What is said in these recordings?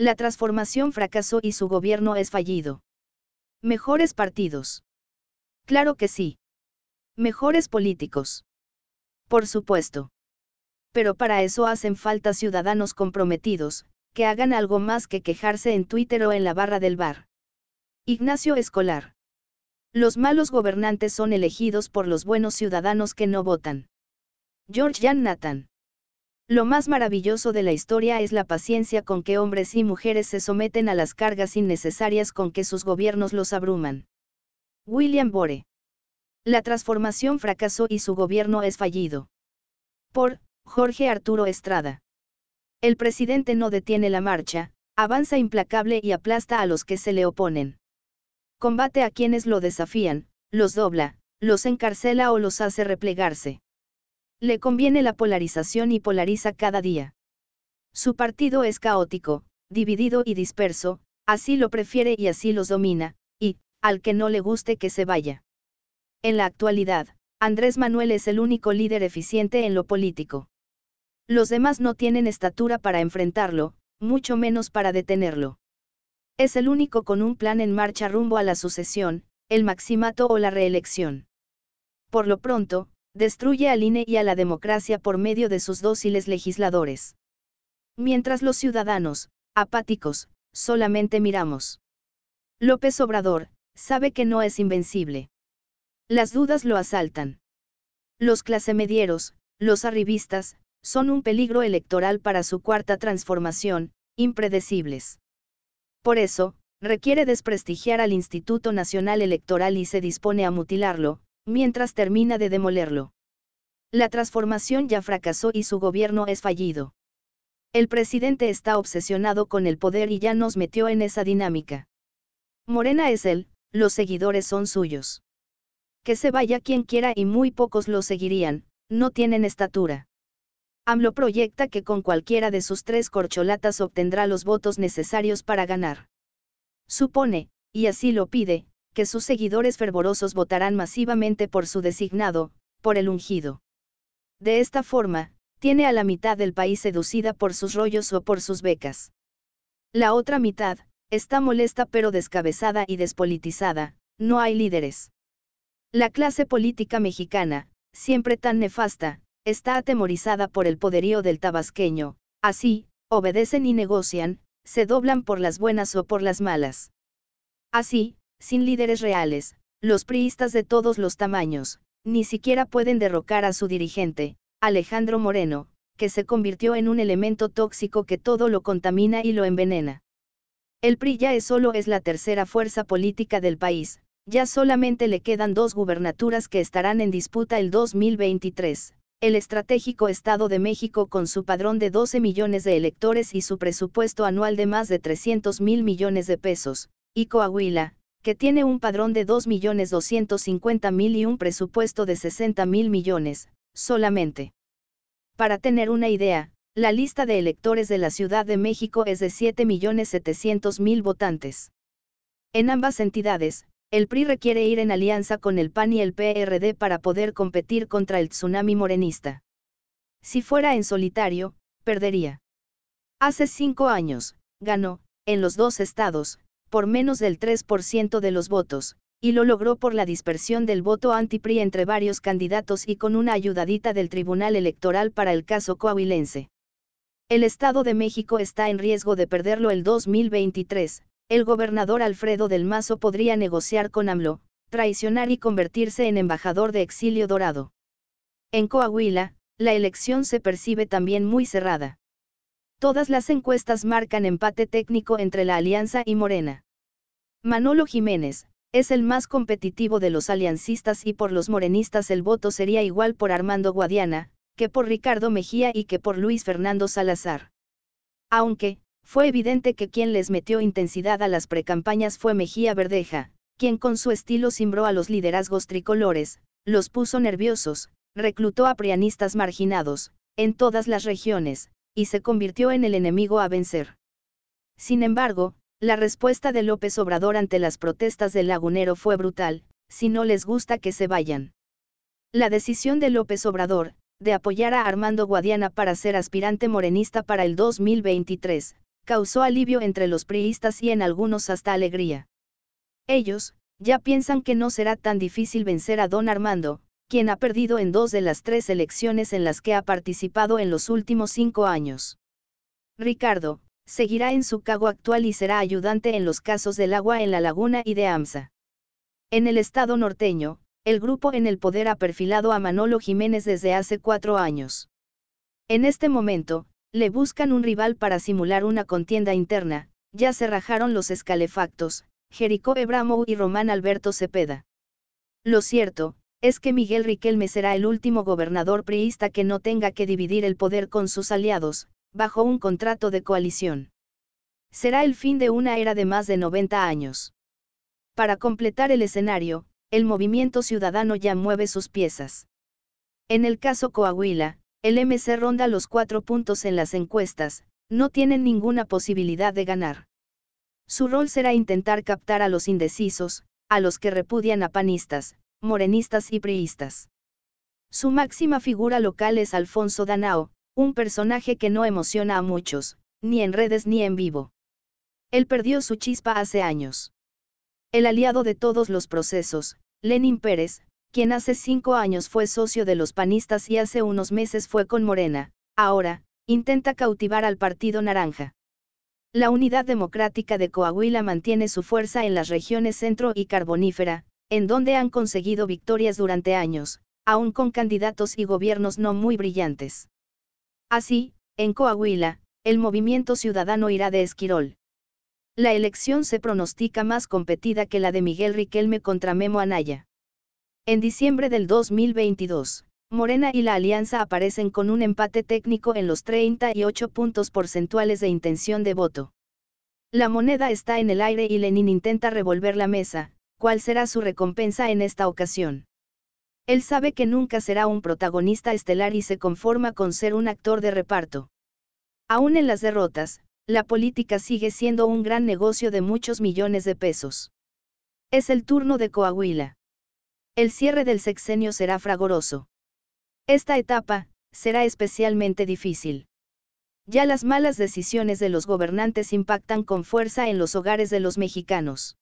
La transformación fracasó y su gobierno es fallido. Mejores partidos. Claro que sí. Mejores políticos. Por supuesto. Pero para eso hacen falta ciudadanos comprometidos, que hagan algo más que quejarse en Twitter o en la barra del bar. Ignacio Escolar. Los malos gobernantes son elegidos por los buenos ciudadanos que no votan. George Jan Nathan. Lo más maravilloso de la historia es la paciencia con que hombres y mujeres se someten a las cargas innecesarias con que sus gobiernos los abruman. William Bore. La transformación fracasó y su gobierno es fallido. Por Jorge Arturo Estrada. El presidente no detiene la marcha, avanza implacable y aplasta a los que se le oponen. Combate a quienes lo desafían, los dobla, los encarcela o los hace replegarse. Le conviene la polarización y polariza cada día. Su partido es caótico, dividido y disperso, así lo prefiere y así los domina, y, al que no le guste que se vaya. En la actualidad, Andrés Manuel es el único líder eficiente en lo político. Los demás no tienen estatura para enfrentarlo, mucho menos para detenerlo. Es el único con un plan en marcha rumbo a la sucesión, el maximato o la reelección. Por lo pronto, destruye al INE y a la democracia por medio de sus dóciles legisladores. Mientras los ciudadanos, apáticos, solamente miramos. López Obrador, sabe que no es invencible. Las dudas lo asaltan. Los clasemedieros, los arribistas, son un peligro electoral para su cuarta transformación, impredecibles. Por eso, requiere desprestigiar al Instituto Nacional Electoral y se dispone a mutilarlo, mientras termina de demolerlo. La transformación ya fracasó y su gobierno es fallido. El presidente está obsesionado con el poder y ya nos metió en esa dinámica. Morena es él, los seguidores son suyos. Que se vaya quien quiera y muy pocos lo seguirían, no tienen estatura. AMLO proyecta que con cualquiera de sus tres corcholatas obtendrá los votos necesarios para ganar. Supone, y así lo pide, que sus seguidores fervorosos votarán masivamente por su designado, por el ungido. De esta forma, tiene a la mitad del país seducida por sus rollos o por sus becas. La otra mitad, está molesta pero descabezada y despolitizada, no hay líderes. La clase política mexicana, siempre tan nefasta, está atemorizada por el poderío del tabasqueño, así, obedecen y negocian, se doblan por las buenas o por las malas. Así, sin líderes reales, los priistas de todos los tamaños, ni siquiera pueden derrocar a su dirigente, Alejandro Moreno, que se convirtió en un elemento tóxico que todo lo contamina y lo envenena. El PRI ya es solo es la tercera fuerza política del país, ya solamente le quedan dos gubernaturas que estarán en disputa el 2023, el estratégico Estado de México con su padrón de 12 millones de electores y su presupuesto anual de más de 300 mil millones de pesos, y Coahuila, que tiene un padrón de 2.250.000 y un presupuesto de 60 mil millones, solamente. Para tener una idea, la lista de electores de la Ciudad de México es de 7.700.000 votantes. En ambas entidades, el PRI requiere ir en alianza con el PAN y el PRD para poder competir contra el tsunami morenista. Si fuera en solitario, perdería. Hace cinco años, ganó, en los dos estados, por menos del 3% de los votos, y lo logró por la dispersión del voto anti-PRI entre varios candidatos y con una ayudadita del Tribunal Electoral para el caso coahuilense. El Estado de México está en riesgo de perderlo el 2023, el gobernador Alfredo del Mazo podría negociar con AMLO, traicionar y convertirse en embajador de exilio dorado. En Coahuila, la elección se percibe también muy cerrada. Todas las encuestas marcan empate técnico entre la Alianza y Morena. Manolo Jiménez, es el más competitivo de los aliancistas y por los morenistas el voto sería igual por Armando Guadiana, que por Ricardo Mejía y que por Luis Fernando Salazar. Aunque, fue evidente que quien les metió intensidad a las precampañas fue Mejía Verdeja, quien con su estilo cimbró a los liderazgos tricolores, los puso nerviosos, reclutó a prianistas marginados, en todas las regiones, y se convirtió en el enemigo a vencer. Sin embargo, la respuesta de López Obrador ante las protestas del lagunero fue brutal, si no les gusta que se vayan. La decisión de López Obrador, de apoyar a Armando Guadiana para ser aspirante morenista para el 2023, causó alivio entre los priistas y en algunos hasta alegría. Ellos, ya piensan que no será tan difícil vencer a don Armando, quien ha perdido en dos de las tres elecciones en las que ha participado en los últimos cinco años. Ricardo, seguirá en su cargo actual y será ayudante en los casos del agua en la laguna y de AMSA. En el estado norteño, el grupo en el poder ha perfilado a Manolo Jiménez desde hace cuatro años. En este momento, le buscan un rival para simular una contienda interna, ya se rajaron los escalefactos, Jericó Ebramo y Román Alberto Cepeda. Lo cierto, es que Miguel Riquelme será el último gobernador priista que no tenga que dividir el poder con sus aliados, bajo un contrato de coalición. Será el fin de una era de más de 90 años. Para completar el escenario, el movimiento ciudadano ya mueve sus piezas. En el caso Coahuila, el MC ronda los cuatro puntos en las encuestas, no tienen ninguna posibilidad de ganar. Su rol será intentar captar a los indecisos, a los que repudian a panistas, morenistas y priistas. Su máxima figura local es Alfonso Danao, un personaje que no emociona a muchos, ni en redes ni en vivo. Él perdió su chispa hace años. El aliado de todos los procesos, Lenin Pérez, quien hace cinco años fue socio de los panistas y hace unos meses fue con Morena, ahora, intenta cautivar al Partido Naranja. La Unidad Democrática de Coahuila mantiene su fuerza en las regiones centro y carbonífera, en donde han conseguido victorias durante años, aún con candidatos y gobiernos no muy brillantes. Así, en Coahuila, el movimiento ciudadano irá de Esquirol. La elección se pronostica más competida que la de Miguel Riquelme contra Memo Anaya. En diciembre del 2022, Morena y la Alianza aparecen con un empate técnico en los 38 puntos porcentuales de intención de voto. La moneda está en el aire y Lenin intenta revolver la mesa, cuál será su recompensa en esta ocasión. Él sabe que nunca será un protagonista estelar y se conforma con ser un actor de reparto. Aún en las derrotas, la política sigue siendo un gran negocio de muchos millones de pesos. Es el turno de Coahuila. El cierre del sexenio será fragoroso. Esta etapa, será especialmente difícil. Ya las malas decisiones de los gobernantes impactan con fuerza en los hogares de los mexicanos.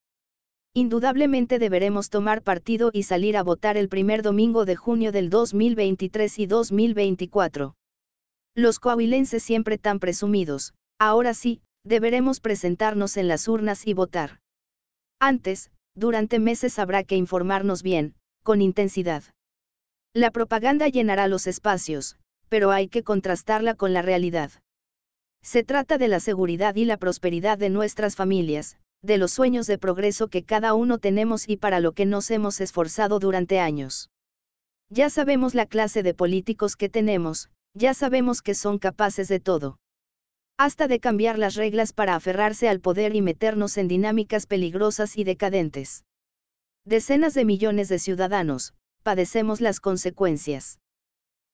Indudablemente deberemos tomar partido y salir a votar el primer domingo de junio del 2023 y 2024. Los coahuilenses siempre tan presumidos, ahora sí, deberemos presentarnos en las urnas y votar. Antes, durante meses habrá que informarnos bien, con intensidad. La propaganda llenará los espacios, pero hay que contrastarla con la realidad. Se trata de la seguridad y la prosperidad de nuestras familias, de los sueños de progreso que cada uno tenemos y para lo que nos hemos esforzado durante años. Ya sabemos la clase de políticos que tenemos, ya sabemos que son capaces de todo. Hasta de cambiar las reglas para aferrarse al poder y meternos en dinámicas peligrosas y decadentes. Decenas de millones de ciudadanos, padecemos las consecuencias.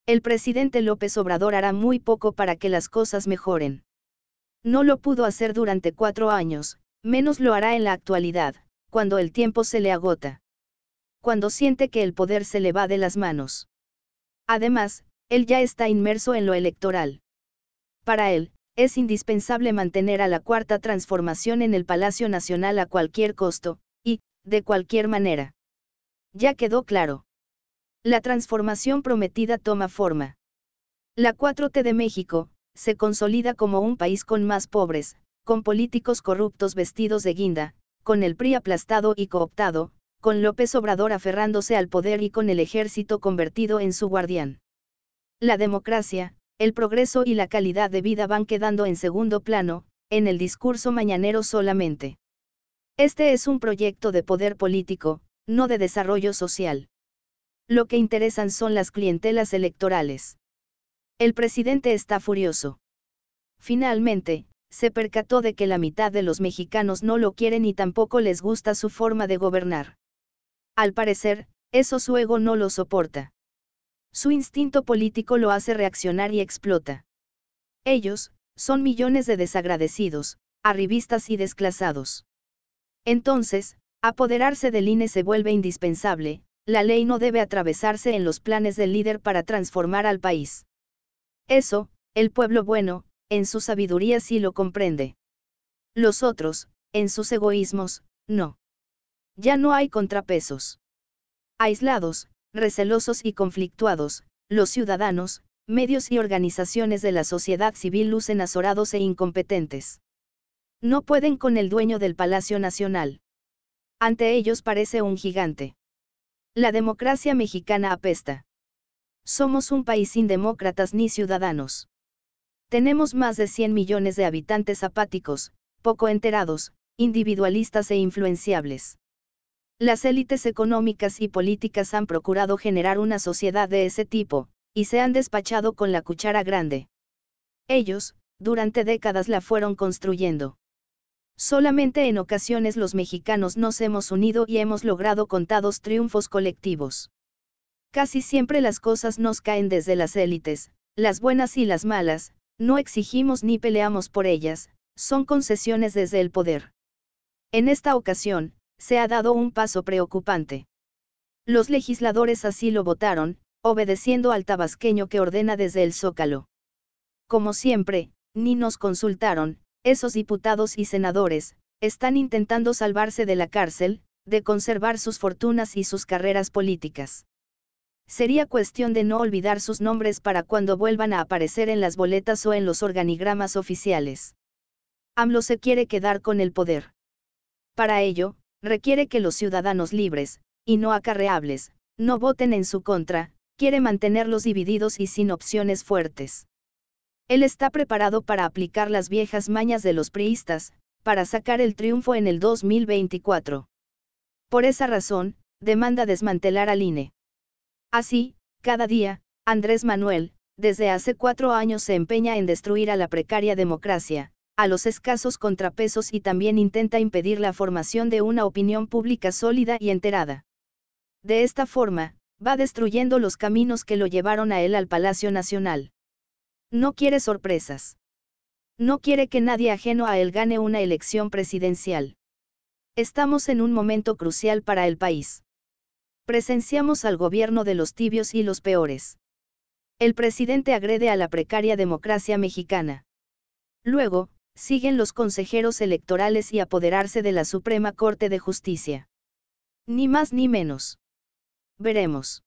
El presidente López Obrador hará muy poco para que las cosas mejoren. No lo pudo hacer durante cuatro años, Menos lo hará en la actualidad, cuando el tiempo se le agota. Cuando siente que el poder se le va de las manos. Además, él ya está inmerso en lo electoral. Para él, es indispensable mantener a la cuarta transformación en el Palacio Nacional a cualquier costo, y, de cualquier manera. Ya quedó claro. La transformación prometida toma forma. La 4T de México, se consolida como un país con más pobres, con políticos corruptos vestidos de guinda, con el PRI aplastado y cooptado, con López Obrador aferrándose al poder y con el ejército convertido en su guardián. La democracia, el progreso y la calidad de vida van quedando en segundo plano, en el discurso mañanero solamente. Este es un proyecto de poder político, no de desarrollo social. Lo que interesan son las clientelas electorales. El presidente está furioso. Finalmente, se percató de que la mitad de los mexicanos no lo quieren y tampoco les gusta su forma de gobernar. Al parecer, eso su ego no lo soporta. Su instinto político lo hace reaccionar y explota. Ellos, son millones de desagradecidos, arribistas y desclasados. Entonces, apoderarse del INE se vuelve indispensable, la ley no debe atravesarse en los planes del líder para transformar al país. Eso, el pueblo bueno, en su sabiduría sí lo comprende. Los otros, en sus egoísmos, no. Ya no hay contrapesos. Aislados, recelosos y conflictuados, los ciudadanos, medios y organizaciones de la sociedad civil lucen azorados e incompetentes. No pueden con el dueño del Palacio Nacional. Ante ellos parece un gigante. La democracia mexicana apesta. Somos un país sin demócratas ni ciudadanos. Tenemos más de 100 millones de habitantes apáticos, poco enterados, individualistas e influenciables. Las élites económicas y políticas han procurado generar una sociedad de ese tipo, y se han despachado con la cuchara grande. Ellos, durante décadas la fueron construyendo. Solamente en ocasiones los mexicanos nos hemos unido y hemos logrado contados triunfos colectivos. Casi siempre las cosas nos caen desde las élites, las buenas y las malas, no exigimos ni peleamos por ellas, son concesiones desde el poder. En esta ocasión, se ha dado un paso preocupante. Los legisladores así lo votaron, obedeciendo al tabasqueño que ordena desde el zócalo. Como siempre, ni nos consultaron, esos diputados y senadores, están intentando salvarse de la cárcel, de conservar sus fortunas y sus carreras políticas. Sería cuestión de no olvidar sus nombres para cuando vuelvan a aparecer en las boletas o en los organigramas oficiales. AMLO se quiere quedar con el poder. Para ello, requiere que los ciudadanos libres, y no acarreables, no voten en su contra, quiere mantenerlos divididos y sin opciones fuertes. Él está preparado para aplicar las viejas mañas de los priistas, para sacar el triunfo en el 2024. Por esa razón, demanda desmantelar al INE. Así, cada día, Andrés Manuel, desde hace cuatro años se empeña en destruir a la precaria democracia, a los escasos contrapesos y también intenta impedir la formación de una opinión pública sólida y enterada. De esta forma, va destruyendo los caminos que lo llevaron a él al Palacio Nacional. No quiere sorpresas. No quiere que nadie ajeno a él gane una elección presidencial. Estamos en un momento crucial para el país presenciamos al gobierno de los tibios y los peores. El presidente agrede a la precaria democracia mexicana. Luego, siguen los consejeros electorales y apoderarse de la Suprema Corte de Justicia. Ni más ni menos. Veremos.